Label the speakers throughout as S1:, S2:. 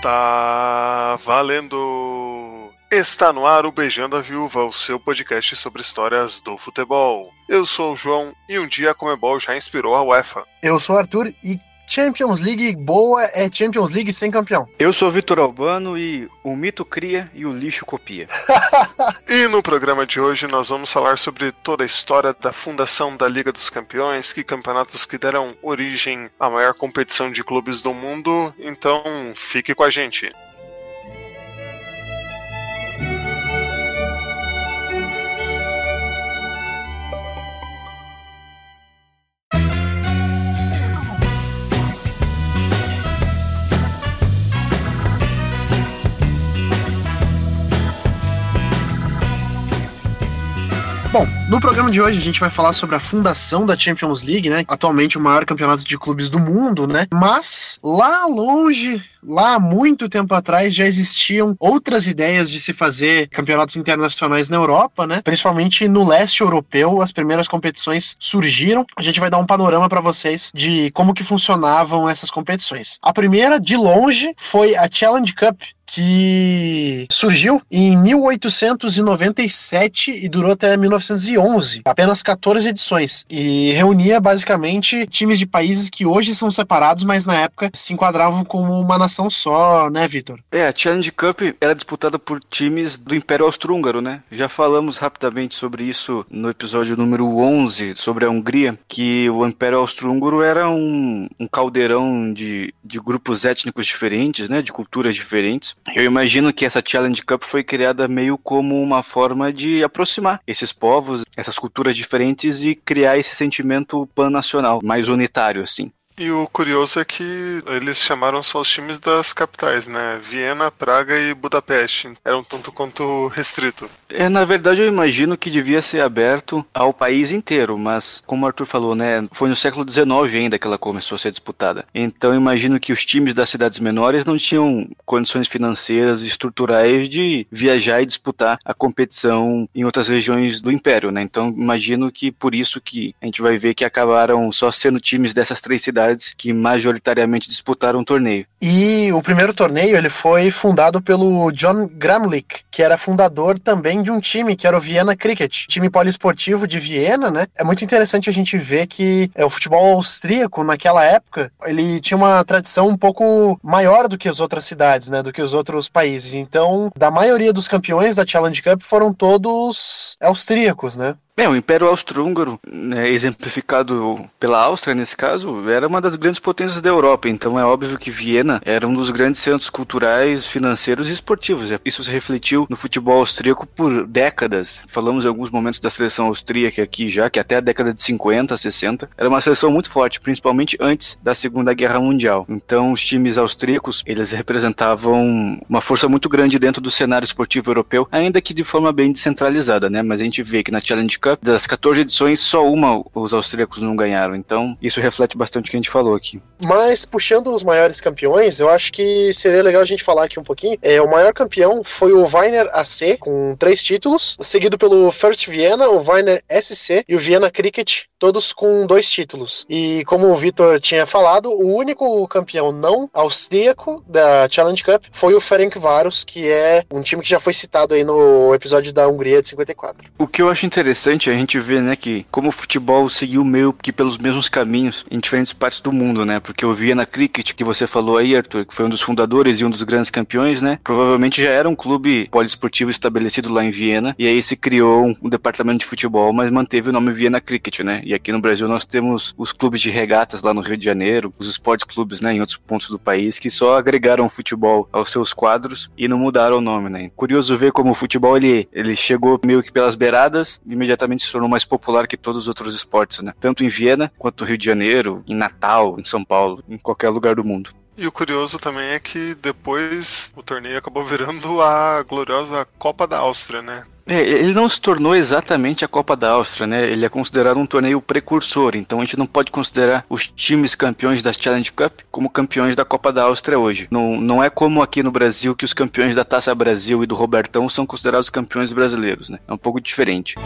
S1: Está valendo! Está no ar o Beijando a Viúva, o seu podcast sobre histórias do futebol. Eu sou o João e um dia a Comebol já inspirou a UEFA.
S2: Eu sou o Arthur e Champions League boa é Champions League sem campeão.
S3: Eu sou Vitor Albano e o mito cria e o lixo copia.
S1: e no programa de hoje nós vamos falar sobre toda a história da fundação da Liga dos Campeões, que campeonatos que deram origem à maior competição de clubes do mundo. Então fique com a gente.
S2: Bom, no programa de hoje a gente vai falar sobre a fundação da Champions League, né? Atualmente o maior campeonato de clubes do mundo, né? Mas lá longe, lá muito tempo atrás já existiam outras ideias de se fazer campeonatos internacionais na Europa, né? Principalmente no leste europeu, as primeiras competições surgiram. A gente vai dar um panorama para vocês de como que funcionavam essas competições. A primeira, de longe, foi a Challenge Cup, que surgiu em 1897 e durou até 1911, apenas 14 edições, e reunia basicamente times de países que hoje são separados, mas na época se enquadravam como uma nação só, né, Vitor?
S3: É, a Challenge Cup era disputada por times do Império Austro-Húngaro, né? Já falamos rapidamente sobre isso no episódio número 11, sobre a Hungria, que o Império Austro-Húngaro era um, um caldeirão de, de grupos étnicos diferentes, né, de culturas diferentes, eu imagino que essa Challenge Cup foi criada meio como uma forma de aproximar esses povos, essas culturas diferentes e criar esse sentimento pan-nacional, mais unitário, assim.
S1: E o curioso é que eles chamaram só os times das capitais, né? Viena, Praga e Budapeste. Era um tanto quanto restrito.
S3: É, na verdade, eu imagino que devia ser aberto ao país inteiro, mas como o Arthur falou, né? Foi no século XIX ainda que ela começou a ser disputada. Então, imagino que os times das cidades menores não tinham condições financeiras e estruturais de viajar e disputar a competição em outras regiões do Império, né? Então, imagino que por isso que a gente vai ver que acabaram só sendo times dessas três cidades cidades que majoritariamente disputaram o torneio.
S2: E o primeiro torneio ele foi fundado pelo John Gramlich, que era fundador também de um time que era o Viena Cricket, time poliesportivo de Viena, né? É muito interessante a gente ver que é, o futebol austríaco naquela época ele tinha uma tradição um pouco maior do que as outras cidades, né? Do que os outros países. Então, da maioria dos campeões da Challenge Cup foram todos austríacos, né?
S3: É, o Império Austro-Húngaro, né, exemplificado pela Áustria nesse caso, era uma das grandes potências da Europa, então é óbvio que Viena era um dos grandes centros culturais, financeiros e esportivos. Isso se refletiu no futebol austríaco por décadas. Falamos em alguns momentos da seleção austríaca aqui já, que até a década de 50, 60, era uma seleção muito forte, principalmente antes da Segunda Guerra Mundial. Então os times austríacos, eles representavam uma força muito grande dentro do cenário esportivo europeu, ainda que de forma bem descentralizada, né? Mas a gente vê que na Challenge Cup Cup, das 14 edições, só uma os austríacos não ganharam. Então, isso reflete bastante o que a gente falou aqui.
S2: Mas, puxando os maiores campeões, eu acho que seria legal a gente falar aqui um pouquinho. É, o maior campeão foi o Weiner AC, com três títulos, seguido pelo First Vienna, o Weiner SC e o Vienna Cricket, todos com dois títulos. E como o Vitor tinha falado, o único campeão não austríaco da Challenge Cup foi o Ferencváros, que é um time que já foi citado aí no episódio da Hungria de 54.
S3: O que eu acho interessante interessante a gente ver, né, que como o futebol seguiu meio que pelos mesmos caminhos em diferentes partes do mundo, né? Porque eu via na Cricket, que você falou aí, Arthur, que foi um dos fundadores e um dos grandes campeões, né? Provavelmente já era um clube poliesportivo estabelecido lá em Viena, e aí se criou um, departamento de futebol, mas manteve o nome Viena Cricket, né? E aqui no Brasil nós temos os clubes de regatas lá no Rio de Janeiro, os esportes clubes, né, em outros pontos do país, que só agregaram futebol aos seus quadros e não mudaram o nome, né? Curioso ver como o futebol ele, ele chegou meio que pelas beiradas, imediatamente se tornou mais popular que todos os outros esportes, né? Tanto em Viena quanto no Rio de Janeiro, em Natal, em São Paulo, em qualquer lugar do mundo.
S1: E o curioso também é que depois o torneio acabou virando a gloriosa Copa da Áustria, né?
S3: É, ele não se tornou exatamente a Copa da Áustria, né? Ele é considerado um torneio precursor, então a gente não pode considerar os times campeões da Challenge Cup como campeões da Copa da Áustria hoje. Não, não é como aqui no Brasil que os campeões da Taça Brasil e do Robertão são considerados campeões brasileiros, né? É um pouco diferente.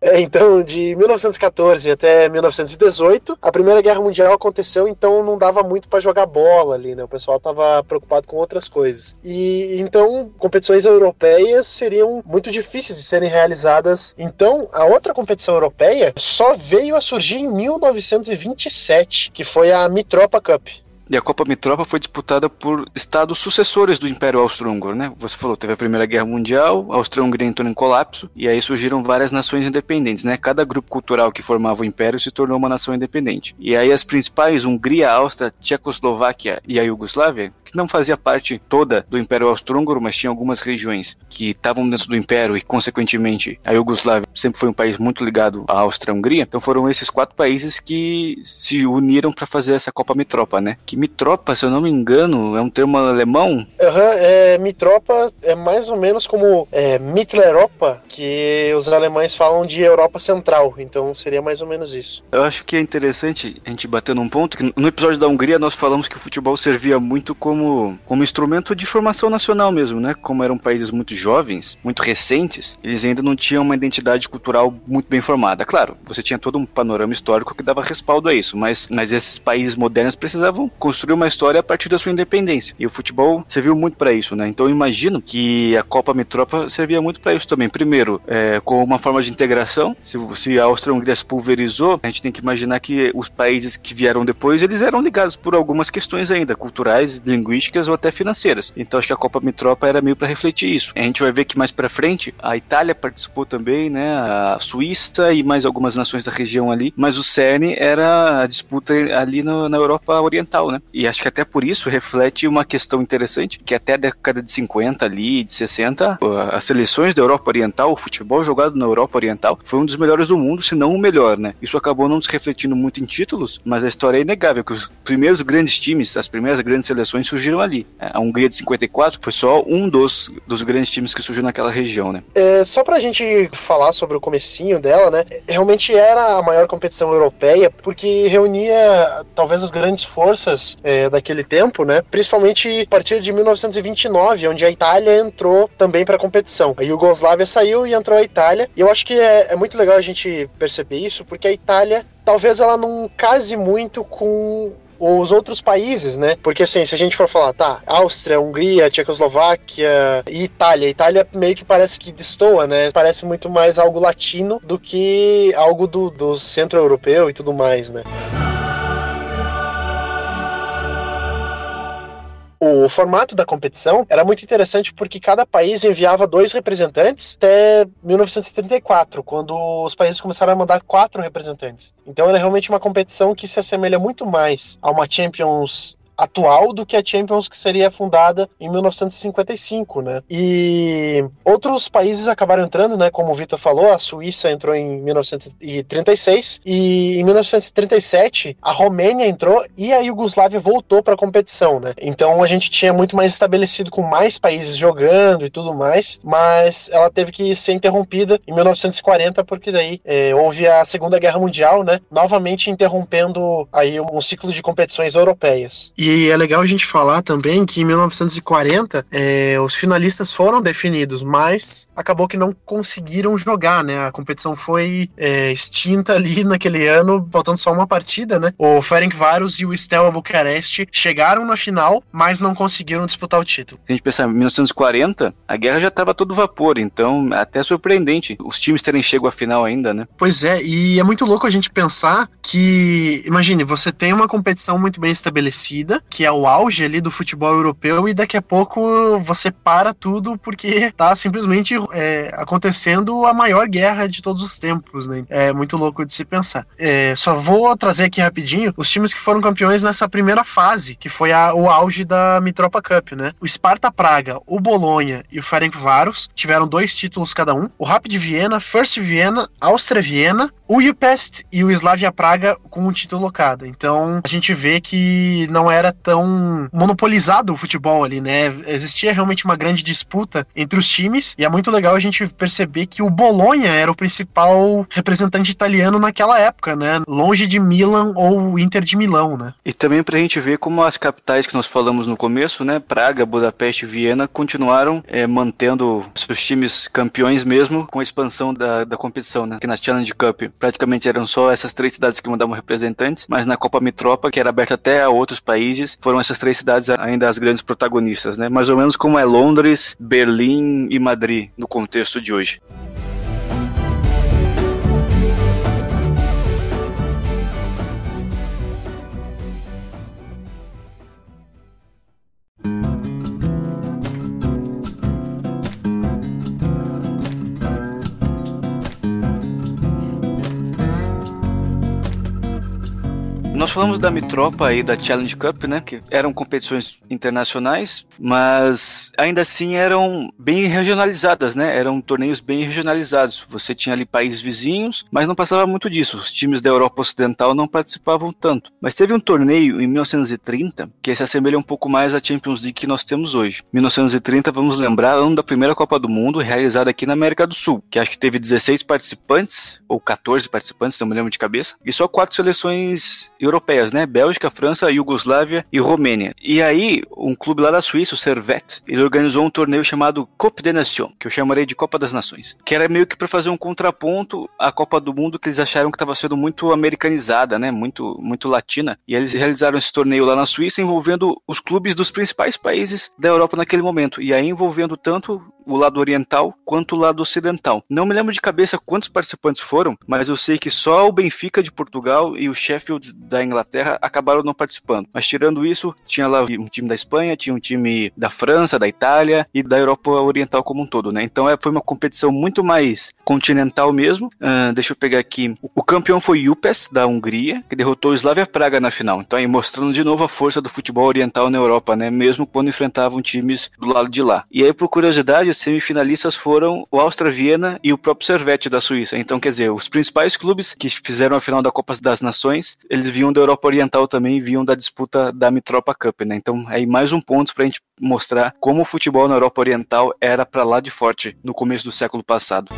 S2: É, então, de 1914 até 1918, a Primeira Guerra Mundial aconteceu, então não dava muito para jogar bola ali, né? O pessoal tava preocupado com outras coisas. E então, competições europeias seriam muito difíceis de serem realizadas. Então, a outra competição europeia só veio a surgir em 1927, que foi a Mitropa Cup.
S3: E a Copa Mitropa foi disputada por estados sucessores do Império Austro-Húngaro, né? Você falou, teve a Primeira Guerra Mundial, a Áustria-Hungria entrou em colapso, e aí surgiram várias nações independentes, né? Cada grupo cultural que formava o Império se tornou uma nação independente. E aí as principais, Hungria, Áustria, Tchecoslováquia e a Iugoslávia, que não fazia parte toda do Império Austro-Húngaro, mas tinha algumas regiões que estavam dentro do Império e, consequentemente, a Iugoslávia sempre foi um país muito ligado à Áustria-Hungria. Então foram esses quatro países que se uniram para fazer essa Copa Mitropa, né? Que mitropa, se eu não me engano, é um termo alemão?
S2: Uhum, é, mitropa é mais ou menos como é, Mitteleuropa, que os alemães falam de Europa Central, então seria mais ou menos isso.
S3: Eu acho que é interessante a gente bater num ponto que no episódio da Hungria nós falamos que o futebol servia muito como, como instrumento de formação nacional mesmo, né? Como eram países muito jovens, muito recentes, eles ainda não tinham uma identidade cultural muito bem formada. Claro, você tinha todo um panorama histórico que dava respaldo a isso, mas, mas esses países modernos precisavam construir uma história a partir da sua independência. E o futebol serviu muito para isso, né? Então eu imagino que a Copa Mitropa servia muito para isso também. Primeiro, é, como uma forma de integração. Se, se a Áustria-Hungria se pulverizou, a gente tem que imaginar que os países que vieram depois, eles eram ligados por algumas questões ainda, culturais, linguísticas ou até financeiras. Então acho que a Copa Mitropa era meio para refletir isso. A gente vai ver que mais para frente a Itália participou também, né? A Suíça e mais algumas nações da região ali, mas o cerne era a disputa ali no, na Europa Oriental, né? E acho que até por isso reflete uma questão interessante, que até a década de 50 ali, de 60, as seleções da Europa Oriental, o futebol jogado na Europa Oriental, foi um dos melhores do mundo, se não o melhor, né? Isso acabou não se refletindo muito em títulos, mas a história é inegável, que os primeiros grandes times, as primeiras grandes seleções surgiram ali. A Hungria de 54 foi só um dos, dos grandes times que surgiu naquela região, né?
S2: É, só pra gente falar sobre o comecinho dela, né? Realmente era a maior competição europeia, porque reunia talvez as grandes forças é, daquele tempo, né? Principalmente a partir de 1929, onde a Itália entrou também para a competição. A Iugoslávia saiu e entrou a Itália. E eu acho que é, é muito legal a gente perceber isso, porque a Itália talvez ela não case muito com os outros países, né? Porque assim, se a gente for falar, tá, Áustria, Hungria, Tchecoslováquia e Itália, Itália meio que parece que destoa, né? Parece muito mais algo latino do que algo do, do centro europeu e tudo mais, né? O formato da competição era muito interessante porque cada país enviava dois representantes até 1934, quando os países começaram a mandar quatro representantes. Então era realmente uma competição que se assemelha muito mais a uma Champions atual do que a Champions que seria fundada em 1955, né? E outros países acabaram entrando, né? Como o Vitor falou, a Suíça entrou em 1936 e em 1937 a Romênia entrou e a Iugoslávia voltou para a competição, né? Então a gente tinha muito mais estabelecido com mais países jogando e tudo mais, mas ela teve que ser interrompida em 1940 porque daí é, houve a Segunda Guerra Mundial, né? Novamente interrompendo aí um ciclo de competições europeias.
S3: E e é legal a gente falar também que em 1940 é, os finalistas foram definidos, mas acabou que não conseguiram jogar, né? A competição foi é, extinta ali naquele ano, faltando só uma partida, né? O Ferencváros e o Steaua Bucareste chegaram na final, mas não conseguiram disputar o título. Se a gente pensar em 1940, a guerra já estava todo vapor, então até surpreendente os times terem chego à final ainda, né?
S2: Pois é, e é muito louco a gente pensar que, imagine, você tem uma competição muito bem estabelecida, que é o auge ali do futebol europeu, e daqui a pouco você para tudo porque tá simplesmente é, acontecendo a maior guerra de todos os tempos, né? É muito louco de se pensar. É, só vou trazer aqui rapidinho os times que foram campeões nessa primeira fase, que foi a, o auge da Mitropa Cup, né? O Sparta Praga, o Bolonha e o Ferencváros tiveram dois títulos cada um. O Rapid Viena, First Viena, Áustria Viena, o UPest e o Slavia Praga com um título cada. Então a gente vê que não é era tão monopolizado o futebol ali, né? Existia realmente uma grande disputa entre os times e é muito legal a gente perceber que o Bolonha era o principal representante italiano naquela época, né? Longe de Milan ou Inter de Milão, né?
S3: E também pra gente ver como as capitais que nós falamos no começo, né? Praga, Budapeste e Viena continuaram é, mantendo seus times campeões mesmo com a expansão da, da competição, né? Que na Challenge Cup praticamente eram só essas três cidades que mandavam representantes, mas na Copa Mitropa, que era aberta até a outros países, foram essas três cidades ainda as grandes protagonistas, né? Mais ou menos como é Londres, Berlim e Madrid no contexto de hoje. Nós falamos da Mitropa e da Challenge Cup, né? Que eram competições internacionais, mas ainda assim eram bem regionalizadas, né? Eram torneios bem regionalizados. Você tinha ali países vizinhos, mas não passava muito disso. Os times da Europa Ocidental não participavam tanto. Mas teve um torneio em 1930 que se assemelha um pouco mais à Champions League que nós temos hoje. 1930, vamos lembrar, ano da primeira Copa do Mundo realizada aqui na América do Sul, que acho que teve 16 participantes ou 14 participantes, não me lembro de cabeça, e só quatro seleções europeias, né? Bélgica, França, Iugoslávia e Romênia. E aí, um clube lá da Suíça, o Servette, ele organizou um torneio chamado Coupe des Nations, que eu chamarei de Copa das Nações, que era meio que para fazer um contraponto à Copa do Mundo que eles acharam que estava sendo muito americanizada, né? Muito, muito latina. E eles realizaram esse torneio lá na Suíça envolvendo os clubes dos principais países da Europa naquele momento. E aí envolvendo tanto o lado oriental quanto o lado ocidental. Não me lembro de cabeça quantos participantes foram, mas eu sei que só o Benfica de Portugal e o Sheffield da Inglaterra acabaram não participando. Mas tirando isso, tinha lá um time da Espanha, tinha um time da França, da Itália e da Europa Oriental como um todo, né? Então é, foi uma competição muito mais continental mesmo. Uh, deixa eu pegar aqui. O campeão foi Jupes, da Hungria, que derrotou o Slavia Praga na final. Então aí mostrando de novo a força do futebol oriental na Europa, né? Mesmo quando enfrentavam times do lado de lá. E aí, por curiosidade, os semifinalistas foram o Austria Viena e o próprio Servette da Suíça. Então, quer dizer, os principais clubes que fizeram a final da Copa das Nações, eles vinham da Europa Oriental também, vinham da disputa da Mitropa Cup, né? Então, aí mais um ponto pra gente mostrar como o futebol na Europa Oriental era para lá de forte no começo do século passado.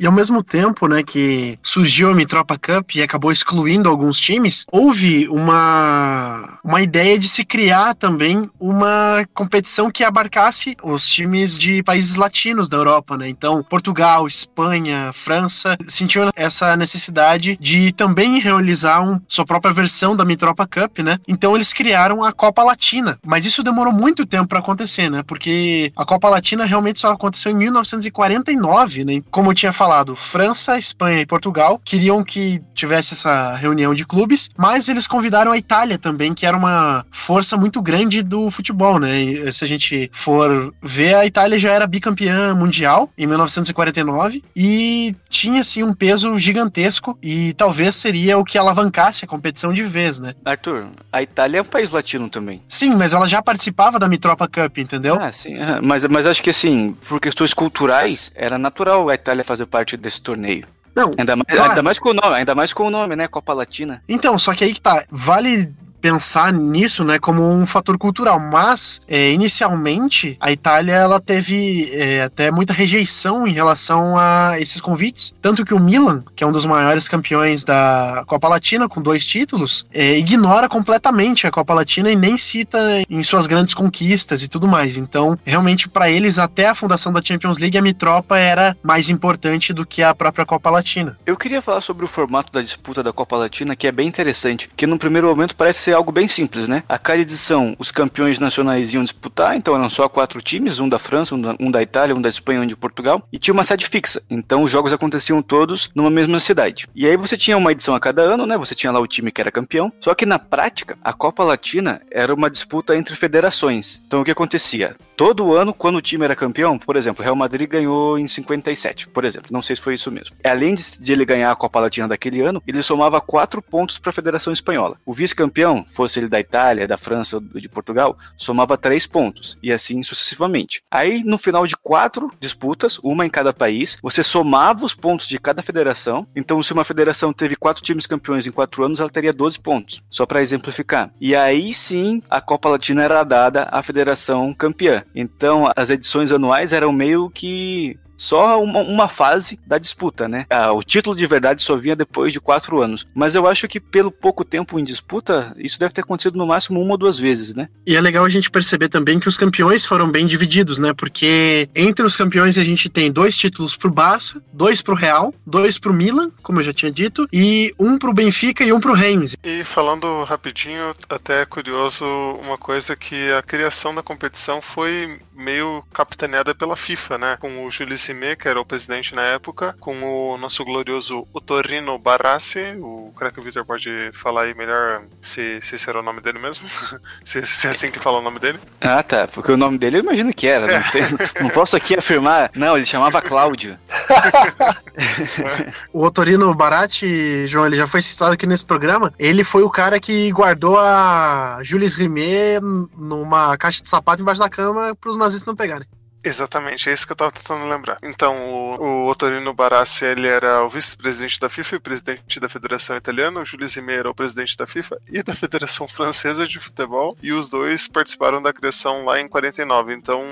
S2: E ao mesmo tempo, né, que surgiu a Mitropa Cup e acabou excluindo alguns times, houve uma, uma ideia de se criar também uma competição que abarcasse os times de países latinos da Europa, né? Então, Portugal, Espanha, França sentiam essa necessidade de também realizar um, sua própria versão da Mitropa Cup, né? Então eles criaram a Copa Latina, mas isso demorou muito tempo para acontecer, né? Porque a Copa Latina realmente só aconteceu em 1949, né? Como eu tinha falado falado, França, Espanha e Portugal queriam que tivesse essa reunião de clubes, mas eles convidaram a Itália também, que era uma força muito grande do futebol, né? E se a gente for ver, a Itália já era bicampeã mundial em 1949 e tinha assim um peso gigantesco e talvez seria o que alavancasse a competição de vez, né?
S3: Arthur, a Itália é um país latino também.
S2: Sim, mas ela já participava da Mitropa Cup, entendeu?
S3: Ah, sim, mas, mas acho que assim, por questões culturais, era natural a Itália fazer parte parte desse torneio. Não, ainda mais, claro. ainda mais com o nome, ainda mais com o nome, né? Copa Latina.
S2: Então, só que aí que tá. Vale pensar nisso, né, como um fator cultural, mas é, inicialmente a Itália ela teve é, até muita rejeição em relação a esses convites, tanto que o Milan, que é um dos maiores campeões da Copa Latina com dois títulos, é, ignora completamente a Copa Latina e nem cita em suas grandes conquistas e tudo mais. Então, realmente para eles até a fundação da Champions League a Mitropa era mais importante do que a própria Copa Latina.
S3: Eu queria falar sobre o formato da disputa da Copa Latina, que é bem interessante, que no primeiro momento parece ser algo bem simples, né? A cada edição, os campeões nacionais iam disputar, então eram só quatro times, um da França, um da, um da Itália, um da Espanha, um de Portugal, e tinha uma sede fixa. Então os jogos aconteciam todos numa mesma cidade. E aí você tinha uma edição a cada ano, né? Você tinha lá o time que era campeão. Só que na prática, a Copa Latina era uma disputa entre federações. Então o que acontecia? Todo ano, quando o time era campeão, por exemplo, o Real Madrid ganhou em 57, por exemplo. Não sei se foi isso mesmo. Além de, ele ganhar a Copa Latina daquele ano, ele somava quatro pontos para a Federação Espanhola. O vice-campeão campeão, fosse ele da Itália, da França ou de Portugal, somava três pontos, e assim sucessivamente. Aí, no final de quatro disputas, uma em cada país, você somava os pontos de cada federação. Então, se uma federação teve quatro times campeões em quatro anos, ela teria 12 pontos, só para exemplificar. E aí sim, a Copa Latina era dada à federação campeã. Então, as edições anuais eram meio que só uma, uma, fase da disputa, né? Ah, o título de verdade só vinha depois de quatro anos. Mas eu acho que pelo pouco tempo em disputa, isso deve ter acontecido no máximo uma ou duas vezes, né?
S2: E é legal a gente perceber também que os campeões foram bem divididos, né? Porque entre os campeões a gente tem dois títulos pro Barça, dois pro Real, dois pro Milan, como eu já tinha dito, e um pro Benfica e um pro Reims.
S1: E falando rapidinho, até é curioso uma coisa que a criação da competição foi meio capitaneada pela FIFA, né? Com o Jules Sime, que era o presidente na época, com o nosso glorioso Otorino Barassi, o crack Victor pode falar aí melhor se, se esse era o nome dele mesmo, se, se, é assim que fala o nome dele.
S3: Ah, tá, porque o nome dele eu imagino que era, é. não, tem, não, posso aqui afirmar, não, ele chamava Cláudio.
S2: o Otorino Barati, João, ele já foi citado aqui nesse programa, ele foi o cara que guardou a Jules Rimet numa caixa de sapato embaixo da cama para os nazistas não pegarem.
S1: Exatamente, é isso que eu estava tentando lembrar. Então, o, o Otorino Barassi, ele era o vice-presidente da FIFA e presidente da Federação Italiana, o Júlio Zimmer era o presidente da FIFA e da Federação Francesa de Futebol, e os dois participaram da criação lá em 49. Então,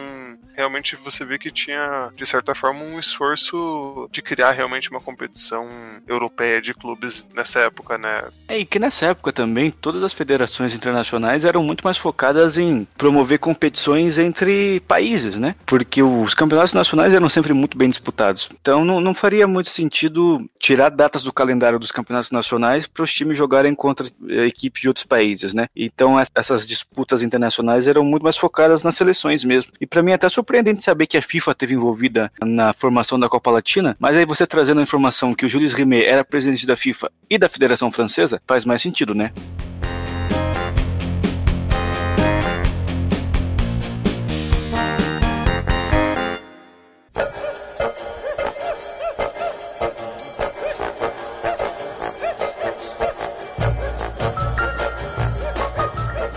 S1: realmente você vê que tinha, de certa forma, um esforço de criar realmente uma competição europeia de clubes nessa época, né?
S3: É, e que nessa época também todas as federações internacionais eram muito mais focadas em promover competições entre países, né? Os campeonatos nacionais eram sempre muito bem disputados. Então não, não faria muito sentido tirar datas do calendário dos campeonatos nacionais para os times jogarem contra eh, equipes de outros países, né? Então essas disputas internacionais eram muito mais focadas nas seleções mesmo. E para mim até surpreendente saber que a FIFA teve envolvida na formação da Copa Latina, mas aí você trazendo a informação que o Jules Rimet era presidente da FIFA e da Federação Francesa, faz mais sentido, né?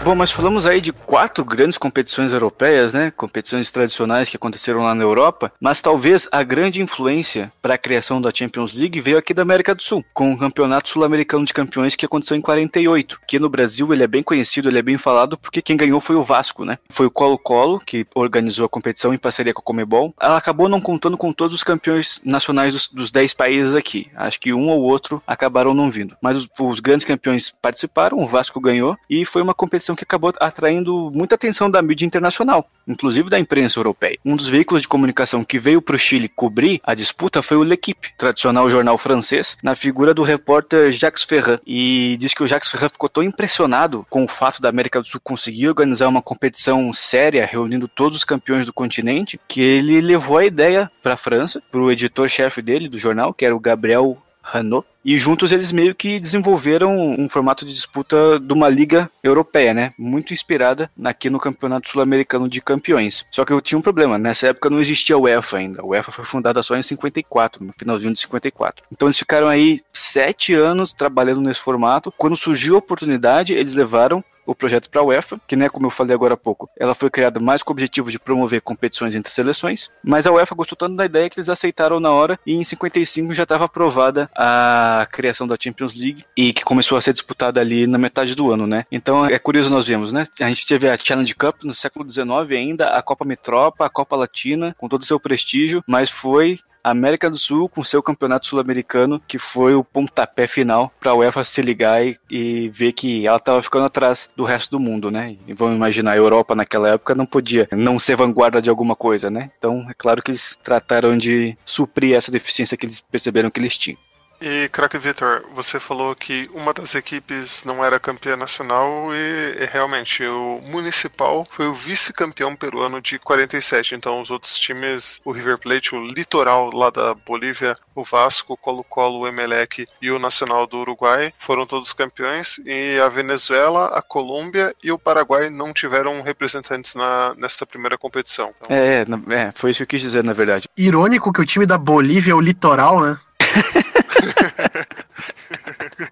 S3: Bom, mas falamos aí de quatro grandes competições europeias, né? Competições tradicionais que aconteceram lá na Europa, mas talvez a grande influência para a criação da Champions League veio aqui da América do Sul, com o Campeonato Sul-Americano de Campeões que aconteceu em 48, que no Brasil ele é bem conhecido, ele é bem falado, porque quem ganhou foi o Vasco, né? Foi o Colo-Colo que organizou a competição em parceria com a Comebol. Ela acabou não contando com todos os campeões nacionais dos, dos 10 países aqui. Acho que um ou outro acabaram não vindo. Mas os, os grandes campeões participaram, o Vasco ganhou e foi uma competição que acabou atraindo muita atenção da mídia internacional, inclusive da imprensa europeia. Um dos veículos de comunicação que veio para o Chile cobrir a disputa foi o L'Equipe, tradicional jornal francês, na figura do repórter Jacques Ferrand. E diz que o Jacques Ferrand ficou tão impressionado com o fato da América do Sul conseguir organizar uma competição séria, reunindo todos os campeões do continente, que ele levou a ideia para a França, para o editor-chefe dele do jornal, que era o Gabriel Hanot, e juntos eles meio que desenvolveram um formato de disputa de uma liga europeia, né? Muito inspirada aqui no Campeonato Sul-Americano de Campeões. Só que eu tinha um problema, nessa época não existia a UEFA ainda. A UEFA foi fundada só em 54, no finalzinho de 54. Então eles ficaram aí sete anos trabalhando nesse formato. Quando surgiu a oportunidade, eles levaram o projeto para a UEFA, que, né, como eu falei agora há pouco, ela foi criada mais com o objetivo de promover competições entre seleções, mas a UEFA gostou tanto da ideia que eles aceitaram na hora e em 55 já estava aprovada a criação da Champions League e que começou a ser disputada ali na metade do ano, né? Então é curioso nós vemos, né? A gente teve a Challenge Cup no século XIX ainda, a Copa Metropa, a Copa Latina, com todo o seu prestígio, mas foi América do Sul com seu campeonato sul-americano, que foi o pontapé final para a UEFA se ligar e, e ver que ela estava ficando atrás do resto do mundo, né? E vamos imaginar, a Europa naquela época não podia não ser vanguarda de alguma coisa, né? Então é claro que eles trataram de suprir essa deficiência que eles perceberam que eles tinham.
S1: E, craque Vitor, você falou que uma das equipes não era campeã nacional e, e realmente o Municipal foi o vice-campeão peruano de 47. Então, os outros times, o River Plate, o Litoral lá da Bolívia, o Vasco, o Colo-Colo, o Emelec e o Nacional do Uruguai foram todos campeões. E a Venezuela, a Colômbia e o Paraguai não tiveram representantes na, nessa primeira competição.
S3: Então... É, é, foi isso que eu quis dizer, na verdade.
S2: Irônico que o time da Bolívia é o Litoral, né?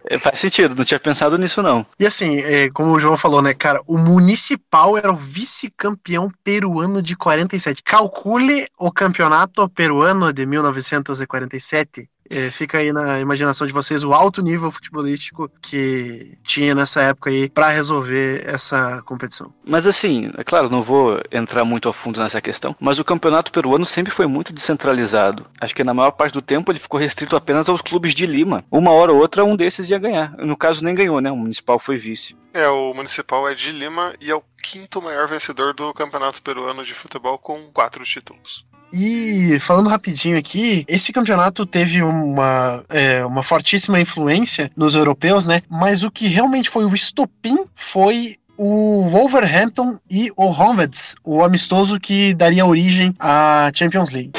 S3: É, faz sentido, não tinha pensado nisso não.
S2: E assim, é, como o João falou, né, cara, o Municipal era o vice-campeão peruano de 47. Calcule o campeonato peruano de 1947 é, fica aí na imaginação de vocês o alto nível futebolístico que tinha nessa época aí para resolver essa competição.
S3: Mas assim, é claro, não vou entrar muito a fundo nessa questão, mas o campeonato peruano sempre foi muito descentralizado. Acho que na maior parte do tempo ele ficou restrito apenas aos clubes de Lima. Uma hora ou outra um desses ia ganhar. No caso nem ganhou, né? O Municipal foi vice.
S1: É, o Municipal é de Lima e é o quinto maior vencedor do Campeonato Peruano de Futebol com quatro títulos.
S2: E falando rapidinho aqui, esse campeonato teve uma, é, uma fortíssima influência nos europeus, né? Mas o que realmente foi o estopim foi o Wolverhampton e o Honveds, o amistoso que daria origem à Champions League.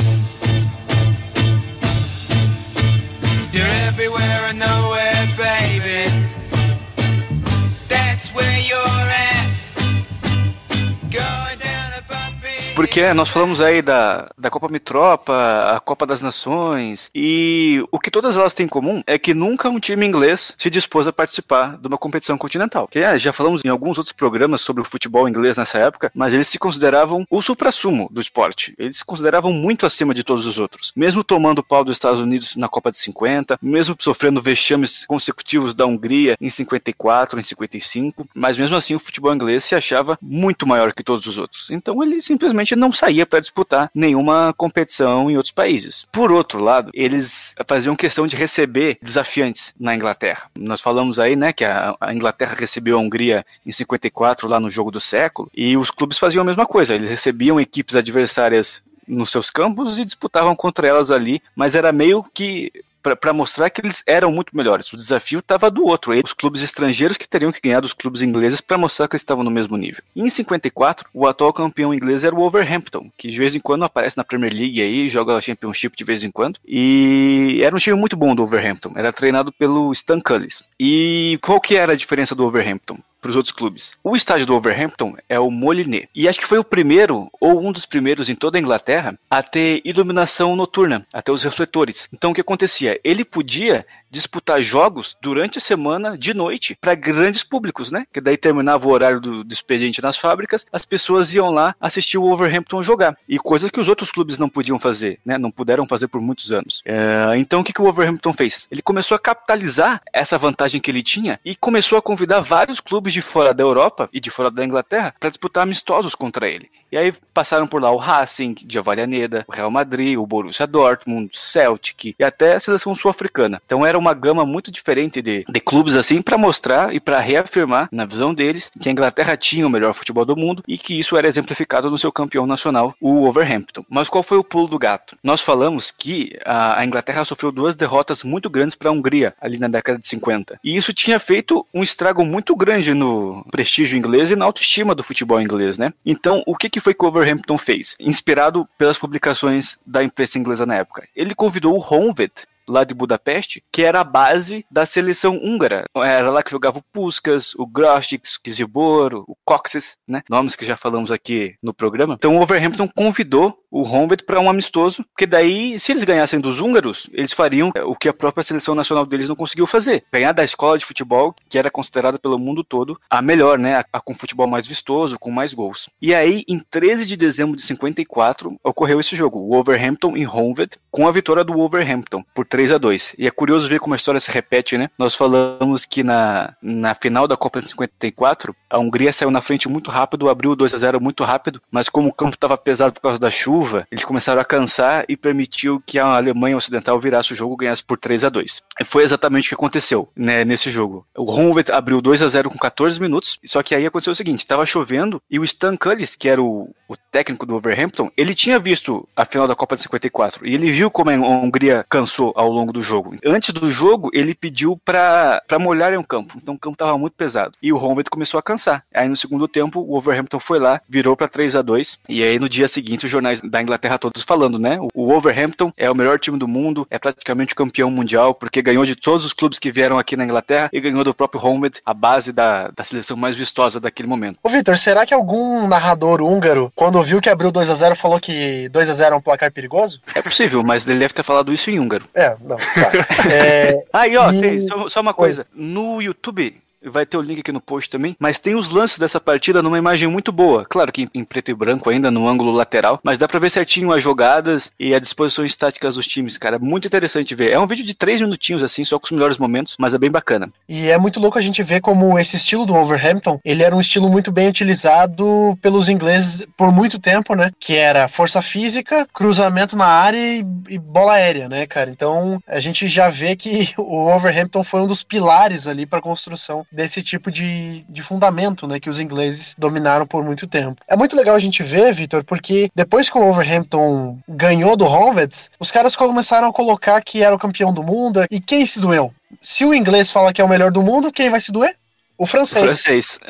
S3: Porque nós falamos aí da, da Copa Mitropa, a Copa das Nações, e o que todas elas têm em comum é que nunca um time inglês se dispôs a participar de uma competição continental. Que é, já falamos em alguns outros programas sobre o futebol inglês nessa época, mas eles se consideravam o supra-sumo do esporte. Eles se consideravam muito acima de todos os outros. Mesmo tomando o pau dos Estados Unidos na Copa de 50, mesmo sofrendo vexames consecutivos da Hungria em 54, em 55, mas mesmo assim o futebol inglês se achava muito maior que todos os outros. Então ele simplesmente não saía para disputar nenhuma competição em outros países. Por outro lado, eles faziam questão de receber desafiantes na Inglaterra. Nós falamos aí, né, que a, a Inglaterra recebeu a Hungria em 54 lá no jogo do século, e os clubes faziam a mesma coisa, eles recebiam equipes adversárias nos seus campos e disputavam contra elas ali, mas era meio que para mostrar que eles eram muito melhores. O desafio estava do outro, os clubes estrangeiros que teriam que ganhar dos clubes ingleses para mostrar que eles estavam no mesmo nível. E em 54, o atual campeão inglês era o Wolverhampton, que de vez em quando aparece na Premier League aí, joga a Championship de vez em quando. E era um time muito bom do Wolverhampton, era treinado pelo Stan Cullis. E qual que era a diferença do Wolverhampton? Para os outros clubes. O estádio do Wolverhampton é o Moliné. E acho que foi o primeiro, ou um dos primeiros em toda a Inglaterra, a ter iluminação noturna, até os refletores. Então o que acontecia? Ele podia disputar jogos durante a semana de noite para grandes públicos, né? Que daí terminava o horário do, do, expediente nas fábricas, as pessoas iam lá assistir o Wolverhampton jogar. E coisa que os outros clubes não podiam fazer, né? Não puderam fazer por muitos anos. É, então o que, que o Wolverhampton fez? Ele começou a capitalizar essa vantagem que ele tinha e começou a convidar vários clubes de fora da Europa e de fora da Inglaterra para disputar amistosos contra ele. E aí passaram por lá o Racing de Avalhaneda, o Real Madrid, o Borussia Dortmund, Celtic e até a seleção sul-africana. Então era uma gama muito diferente de, de clubes assim para mostrar e para reafirmar na visão deles que a Inglaterra tinha o melhor futebol do mundo e que isso era exemplificado no seu campeão nacional, o Wolverhampton. Mas qual foi o pulo do gato? Nós falamos que a, a Inglaterra sofreu duas derrotas muito grandes para a Hungria ali na década de 50. E isso tinha feito um estrago muito grande no prestígio inglês e na autoestima do futebol inglês, né? Então, o que, que foi que o Wolverhampton fez? Inspirado pelas publicações da imprensa inglesa na época. Ele convidou o Honved lá de Budapeste, que era a base da seleção húngara. Era lá que jogava o Puskas, o Grostic, o Kizibor, o Coxes, né? Nomes que já falamos aqui no programa. Então o Overhampton convidou o Honved para um amistoso, porque daí, se eles ganhassem dos húngaros, eles fariam o que a própria seleção nacional deles não conseguiu fazer. Ganhar da escola de futebol, que era considerada pelo mundo todo a melhor, né? A, a, com futebol mais vistoso, com mais gols. E aí, em 13 de dezembro de 54, ocorreu esse jogo, o Wolverhampton em Honved, com a vitória do Wolverhampton por 3 a 2 E é curioso ver como a história se repete, né? Nós falamos que na, na final da Copa de 54, a Hungria saiu na frente muito rápido, abriu 2 a 0 muito rápido, mas como o campo estava pesado por causa da chuva, eles começaram a cansar e permitiu que a Alemanha Ocidental virasse o jogo e ganhasse por 3 a 2 E foi exatamente o que aconteceu né, nesse jogo. O Honved abriu 2 a 0 com 14 minutos, só que aí aconteceu o seguinte, estava chovendo e o Stan Cullis, que era o, o técnico do Wolverhampton, ele tinha visto a final da Copa de 54 e ele viu como a Hungria cansou ao longo do jogo. Antes do jogo, ele pediu para molharem o campo, então o campo estava muito pesado. E o Honved começou a cansar. Aí no segundo tempo, o Wolverhampton foi lá, virou para 3 a 2 e aí no dia seguinte os jornais da Inglaterra todos falando, né? O Wolverhampton é o melhor time do mundo, é praticamente o campeão mundial, porque ganhou de todos os clubes que vieram aqui na Inglaterra e ganhou do próprio Honved, a base da, da seleção mais vistosa daquele momento.
S2: Ô Vitor, será que algum narrador húngaro, quando ouviu que abriu 2 a 0 falou que 2 a 0 é um placar perigoso?
S3: É possível, mas ele deve ter falado isso em húngaro.
S2: É, não, tá. É,
S3: Aí, ó,
S2: E-
S3: tem, só, só uma coisa. No YouTube, vai ter o link aqui no post também, mas tem os lances dessa partida numa imagem muito boa. Claro que em, preto e branco ainda, no ângulo lateral, mas dá pra ver certinho as jogadas e as disposições táticas dos times, cara. Muito interessante ver. É um vídeo de três minutinhos, assim, só com os melhores momentos, mas é bem bacana.
S2: E é muito louco a gente ver como esse estilo do Wolverhampton, ele era um estilo muito bem utilizado pelos ingleses por muito tempo, né? Que era força física, cruzamento na área e, e bola aérea, né, cara? Então a gente já vê que o Wolverhampton foi um dos pilares ali para a construção desse tipo de, de fundamento, né? Que os ingleses dominaram por muito tempo. É muito legal a gente ver, Vitor, porque depois que o Wolverhampton ganhou do Honveds, os caras começaram a colocar que era o campeão do mundo. E quem se doeu? Se o inglês fala que é o melhor do mundo, quem vai se doer? O francês.
S3: Francês.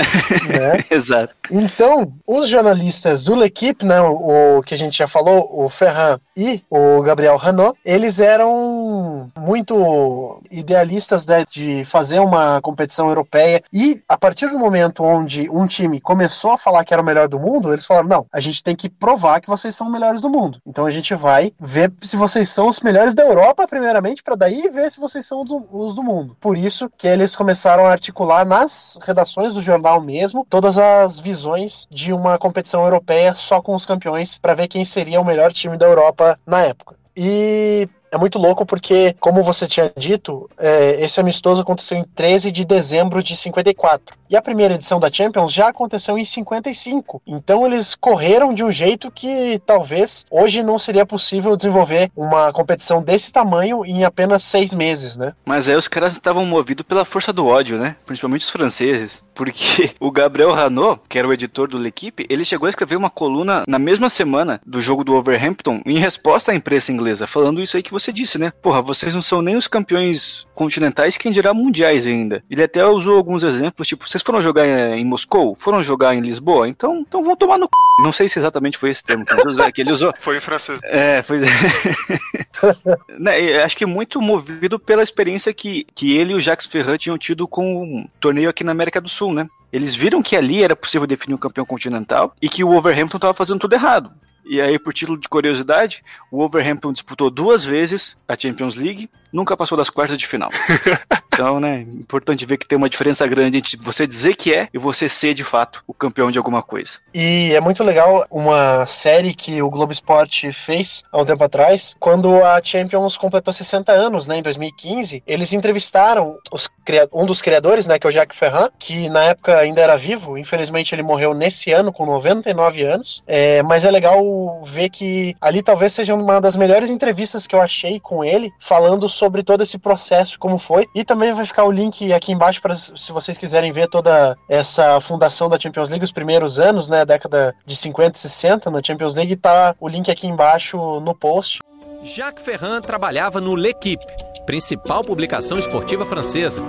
S2: né?
S3: Exato.
S2: Então, os jornalistas do L'Equipe, né, o, o que a gente já falou, o Ferran e o Gabriel Hanot, eles eram muito idealistas né, de fazer uma competição europeia e a partir do momento onde um time começou a falar que era o melhor do mundo, eles falaram, não, a gente tem que provar que vocês são os melhores do mundo. Então a gente vai ver se vocês são os melhores da Europa, primeiramente, para daí ver se vocês são do, os do mundo. Por isso que eles começaram a articular nas redações do jornal mesmo todas as visões de uma competição europeia só com os campeões para ver quem seria o melhor time da Europa na época. E é muito louco porque, como você tinha dito, é, esse amistoso aconteceu em 13 de dezembro de 54. E a primeira edição da Champions já aconteceu em 55. Então eles correram de um jeito que talvez hoje não seria possível desenvolver uma competição desse tamanho em apenas seis meses, né?
S3: Mas aí os caras estavam movidos pela força do ódio, né? Principalmente os franceses. Porque o Gabriel Hanot, que era o editor do L'Equipe, ele chegou a escrever uma coluna na mesma semana do jogo do Wolverhampton em resposta à imprensa inglesa, falando isso aí que você disse, né? Porra, vocês não são nem os campeões continentais, quem dirá mundiais ainda. Ele até usou alguns exemplos, tipo, vocês foram jogar em Moscou? Foram jogar em Lisboa? Então, então vão tomar no c... Não sei se exatamente foi esse termo que ele usou, que ele usou.
S1: Foi em francês.
S3: É, foi. né, acho que muito movido pela experiência que, que ele e o Jacques Ferrand tinham tido com o torneio aqui na América do Né? Eles viram que ali era possível definir um campeão continental e que o Wolverhampton estava fazendo tudo errado. E aí, por título de curiosidade, o Wolverhampton disputou duas vezes a Champions League, nunca passou das quartas de final. Então, né, importante ver que tem uma diferença grande entre você dizer que é e você ser de fato o campeão de alguma coisa.
S2: E é muito legal uma série que o Globo Esporte fez há um tempo atrás, quando a Champions completou 60 anos, né, em 2015. Eles entrevistaram os, um dos criadores, né, que é o Jacques Ferrand, que na época ainda era vivo, infelizmente ele morreu nesse ano com 99 anos. É, mas é legal ver que ali talvez seja uma das melhores entrevistas que eu achei com ele, falando sobre todo esse processo, como foi, e também vai ficar o link aqui embaixo para se vocês quiserem ver toda essa fundação da Champions League, os primeiros anos, né, década de 50 e 60 na Champions League, tá o link aqui embaixo no post.
S4: Jacques Ferrand trabalhava no L'Equipe, principal publicação esportiva francesa.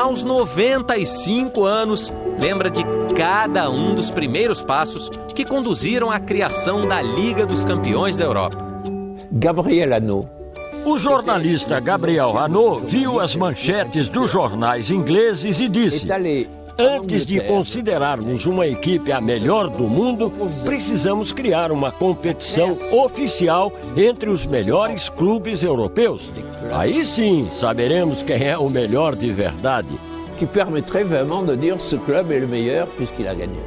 S4: Aos 95 anos, lembra de cada um dos primeiros passos que conduziram à criação da Liga dos Campeões da Europa.
S5: Gabriel Hanot.
S6: O jornalista Gabriel Hanot viu as manchetes dos jornais ingleses e disse: Antes de considerarmos uma equipe a melhor do mundo, precisamos criar uma competição oficial entre os melhores clubes europeus. Aí sim saberemos quem é o melhor de verdade.
S5: Que permettrait vraiment de dire ce club est le meilleur puisqu'il a gagné.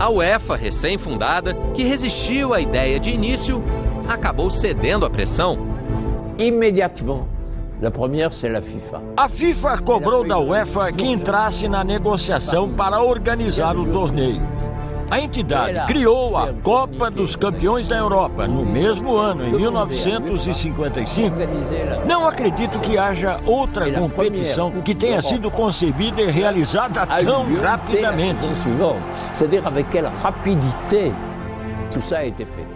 S4: A UEFA, recém-fundada, que resistiu à ideia de início, acabou cedendo à pressão.
S5: Immédiatement. La première, c'est la FIFA.
S6: A FIFA cobrou da UEFA que entrasse na negociação para organizar o torneio. A entidade criou a Copa dos Campeões da Europa no mesmo ano, em 1955. Não acredito que haja outra competição que tenha sido concebida e realizada tão rapidamente.
S5: C'est-à-dire avec quelle rapidité tout ça a été fait.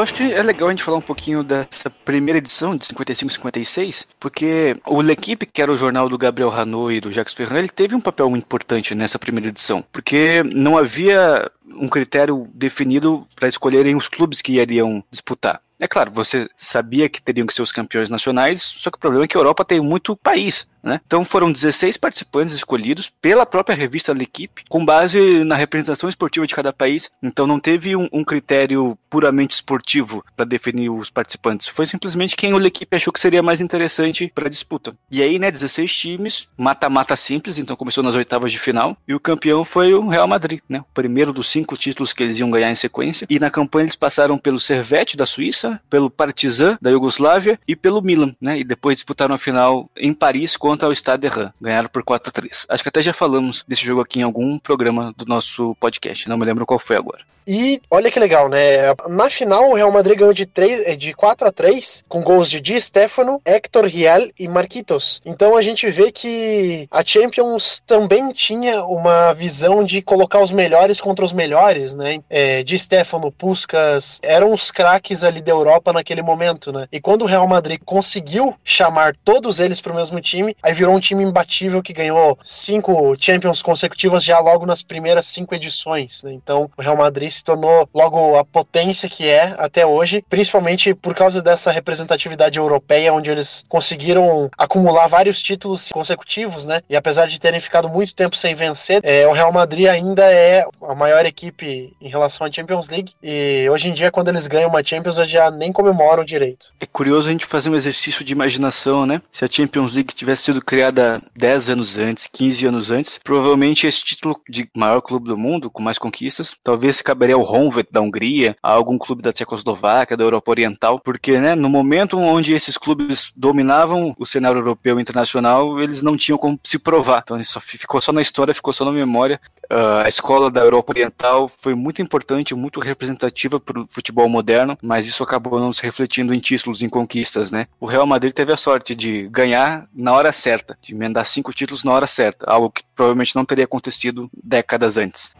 S3: Eu acho que é legal a gente falar um pouquinho dessa primeira edição de 55 56, porque o L'Equipe, que era o jornal do Gabriel Hanot e do Jacques Ferrand, ele teve um papel muito importante nessa primeira edição, porque não havia um critério definido para escolherem os clubes que iriam disputar. É claro, você sabia que teriam que ser os campeões nacionais, só que o problema é que a Europa tem muito país. Né? Então foram 16 participantes escolhidos pela própria revista L'Equipe, com base na representação esportiva de cada país. Então não teve um, um critério puramente esportivo para definir os participantes. Foi simplesmente quem o L'Equipe achou que seria mais interessante para a disputa. E aí, né, 16 times, mata-mata simples, então começou nas oitavas de final, e o campeão foi o Real Madrid, né? O primeiro dos cinco títulos que eles iam ganhar em sequência. E na campanha eles passaram pelo Servette da Suíça, pelo Partizan da Iugoslávia e pelo Milan, né? E depois disputaram a final em Paris contra o Stade de Reims. Ganharam por 4 a 3. Acho que até já falamos desse jogo aqui em algum programa do nosso podcast, não me lembro qual foi agora.
S2: E olha que legal, né? Na final, o Real Madrid ganhou de, 3, eh, de 4 a 3 com gols de Di Stefano, Héctor Rial e Marquitos. Então a gente vê que a Champions também tinha uma visão de colocar os melhores contra os melhores, né? É, Di Stefano, Puskas, eram os craques ali da Europa naquele momento, né? E quando o Real Madrid conseguiu chamar todos eles para o mesmo time, aí virou um time imbatível que ganhou cinco Champions consecutivas já logo nas primeiras cinco edições, né? Então o Real Madrid se tornou logo a potência que é até hoje, principalmente por causa dessa representatividade europeia, onde eles conseguiram acumular vários títulos consecutivos, né? E apesar de terem ficado muito tempo sem vencer, é, o Real Madrid ainda é a maior equipe em relação à Champions League. E hoje em dia, quando eles ganham uma Champions, eles já nem comemoram direito.
S3: É curioso a gente fazer um exercício de imaginação, né? Se a Champions League tivesse sido criada 10 anos antes, 15 anos antes, provavelmente esse título de maior clube do mundo, com mais conquistas, talvez ao Honved da Hungria, a algum clube da Tchecoslováquia, da Europa Oriental, porque, né, no momento onde esses clubes dominavam o cenário europeu e internacional, eles não tinham como se provar. Então, isso ficou só na história, ficou só na memória. Uh, a escola da Europa Oriental foi muito importante, muito representativa para o futebol moderno, mas isso acabou não se refletindo em títulos, em conquistas, né? O Real Madrid teve a sorte de ganhar na hora certa, de emendar cinco títulos na hora certa, algo que provavelmente não teria acontecido décadas antes.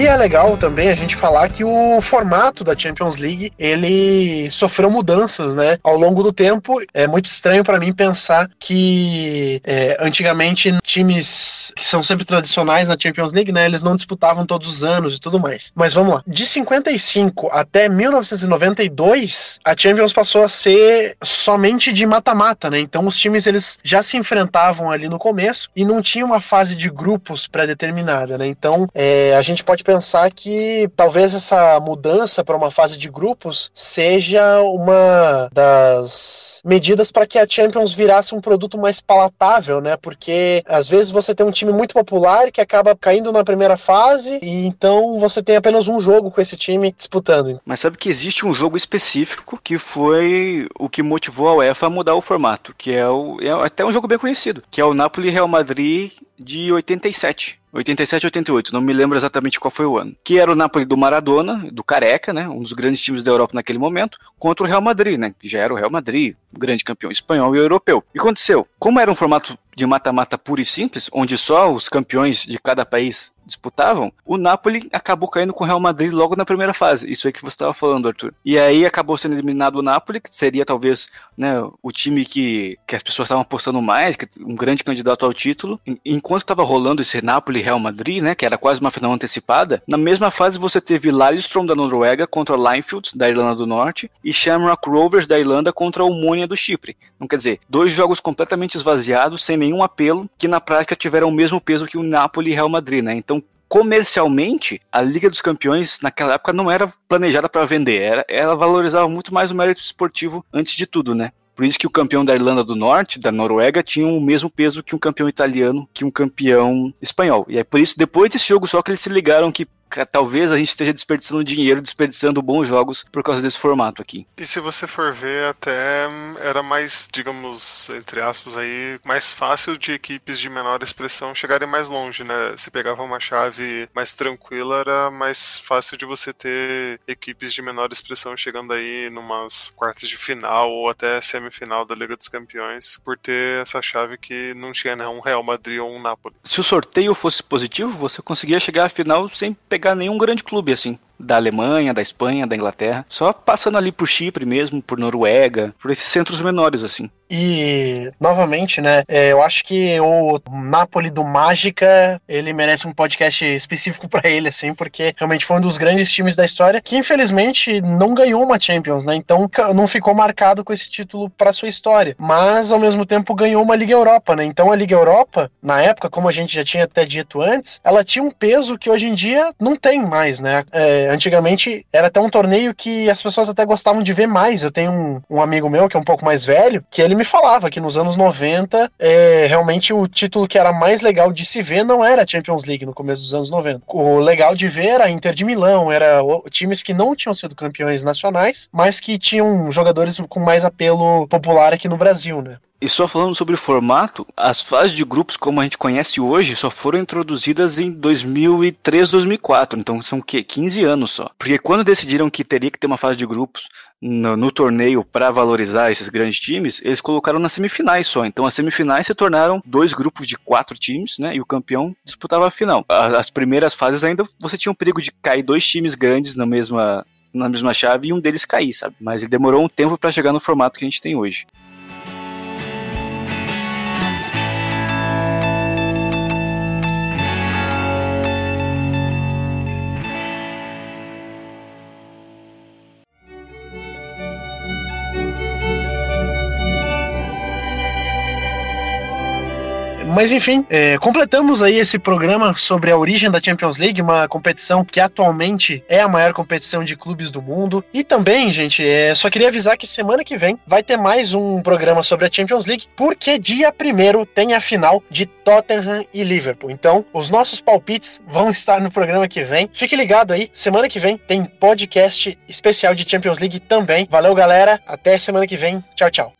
S2: E é legal também a gente falar que o formato da Champions League ele sofreu mudanças, né? Ao longo do tempo, é muito estranho para mim pensar que é, antigamente times que são sempre tradicionais na Champions League, né? Eles não disputavam todos os anos e tudo mais. Mas vamos lá. De 55 até 1992, a Champions passou a ser somente de mata-mata, né? Então os times eles já se enfrentavam ali no começo e não tinha uma fase de grupos pré-determinada, né? Então é, a gente pode pensar que talvez essa mudança para uma fase de grupos seja uma das medidas para que a Champions virasse um produto mais palatável, né? Porque às vezes você tem um time muito popular que acaba caindo na primeira fase e então você tem apenas um jogo com esse time disputando.
S3: Mas sabe que existe um jogo específico que foi o que motivou a UEFA a mudar o formato, que é, o, é até um jogo bem conhecido, que é o Napoli Real Madrid de 87. 87 88, não me lembro exatamente qual foi o ano. Que era o Napoli do Maradona, do Careca, né? Um dos grandes times da Europa naquele momento, contra o Real Madrid, né? Que já era o Real Madrid, grande campeão espanhol e europeu. E aconteceu? Como era um formato de mata-mata puro e simples, onde só os campeões de cada país disputavam, o Napoli acabou caindo com o Real Madrid logo na primeira fase. Isso aí que você estava falando, Arthur. E aí acabou sendo eliminado o Napoli, que seria talvez né, o time que, que as pessoas estavam apostando mais, que um grande candidato ao título. Enquanto estava rolando esse Napoli Real Madrid, né, que era quase uma final antecipada, na mesma fase você teve Lillestrøm da Noruega contra Linefield da Irlanda do Norte e Shamrock Rovers da Irlanda contra Omonia do Chipre. Então, quer dizer, dois jogos completamente esvaziados, sem nenhum apelo, que na prática tiveram o mesmo peso que o Napoli e Real Madrid, né? Então, comercialmente, a Liga dos Campeões naquela época não era planejada para vender, era, ela valorizava muito mais o mérito esportivo antes de tudo, né? Por isso que o campeão da Irlanda do Norte, da Noruega, tinha o mesmo peso que um campeão italiano, que um campeão espanhol. E é por isso, depois desse jogo só que eles se ligaram que talvez a gente esteja desperdiçando dinheiro, desperdiçando bons jogos por causa desse formato aqui.
S1: E se você for ver, até era mais, digamos, entre aspas aí, mais fácil de equipes de menor expressão chegarem mais longe, né? Se pegava uma chave mais tranquila, era mais fácil de você ter equipes de menor expressão chegando aí numas quartas de final ou até semifinal da Liga dos Campeões, por ter essa chave que não tinha né, um Real Madrid ou um Napoli.
S3: Se o sorteio fosse positivo, você conseguia chegar à final sem pegar pegar nenhum grande clube assim. Da Alemanha, da Espanha, da Inglaterra, só passando ali por Chipre mesmo, por Noruega, por esses centros menores assim.
S2: E, novamente, né, é, eu acho que o Napoli do Mágica, ele merece um podcast específico para ele, assim, porque realmente foi um dos grandes times da história, que infelizmente não ganhou uma Champions, né, então não ficou marcado com esse título para sua história, mas ao mesmo tempo ganhou uma Liga Europa, né, então a Liga Europa, na época, como a gente já tinha até dito antes, ela tinha um peso que hoje em dia não tem mais, né, é, antigamente era até um torneio que as pessoas até gostavam de ver mais, eu tenho um, um amigo meu que é um pouco mais velho, que ele me falava que nos anos 90, é, realmente o título que era mais legal de se ver não era a Champions League no começo dos anos 90. O legal de ver era a Inter de Milão, era times que não tinham sido campeões nacionais, mas que tinham jogadores com mais apelo popular aqui no Brasil, né?
S3: E só falando sobre o formato, as fases de grupos como a gente conhece hoje só foram introduzidas em 2003, 2004, então são que 15 anos só. Porque quando decidiram que teria que ter uma fase de grupos no, no torneio para valorizar esses grandes times, eles colocaram nas semifinais só. Então as semifinais se tornaram dois grupos de quatro times, né? E o campeão disputava a final. As, as primeiras fases ainda você tinha um perigo de cair dois times grandes na mesma na mesma chave e um deles cair, sabe? Mas ele demorou um tempo para chegar no formato que a gente tem hoje.
S2: Mas enfim, é, completamos aí esse programa sobre a origem da Champions League, uma competição que atualmente é a maior competição de clubes do mundo. E também, gente, é, só queria avisar que semana que vem vai ter mais um programa sobre a Champions League, porque dia primeiro tem a final de Tottenham e Liverpool. Então, os nossos palpites vão estar no programa que vem. Fique ligado aí, semana que vem tem podcast especial de Champions League também. Valeu, galera. Até semana que vem. Tchau, tchau.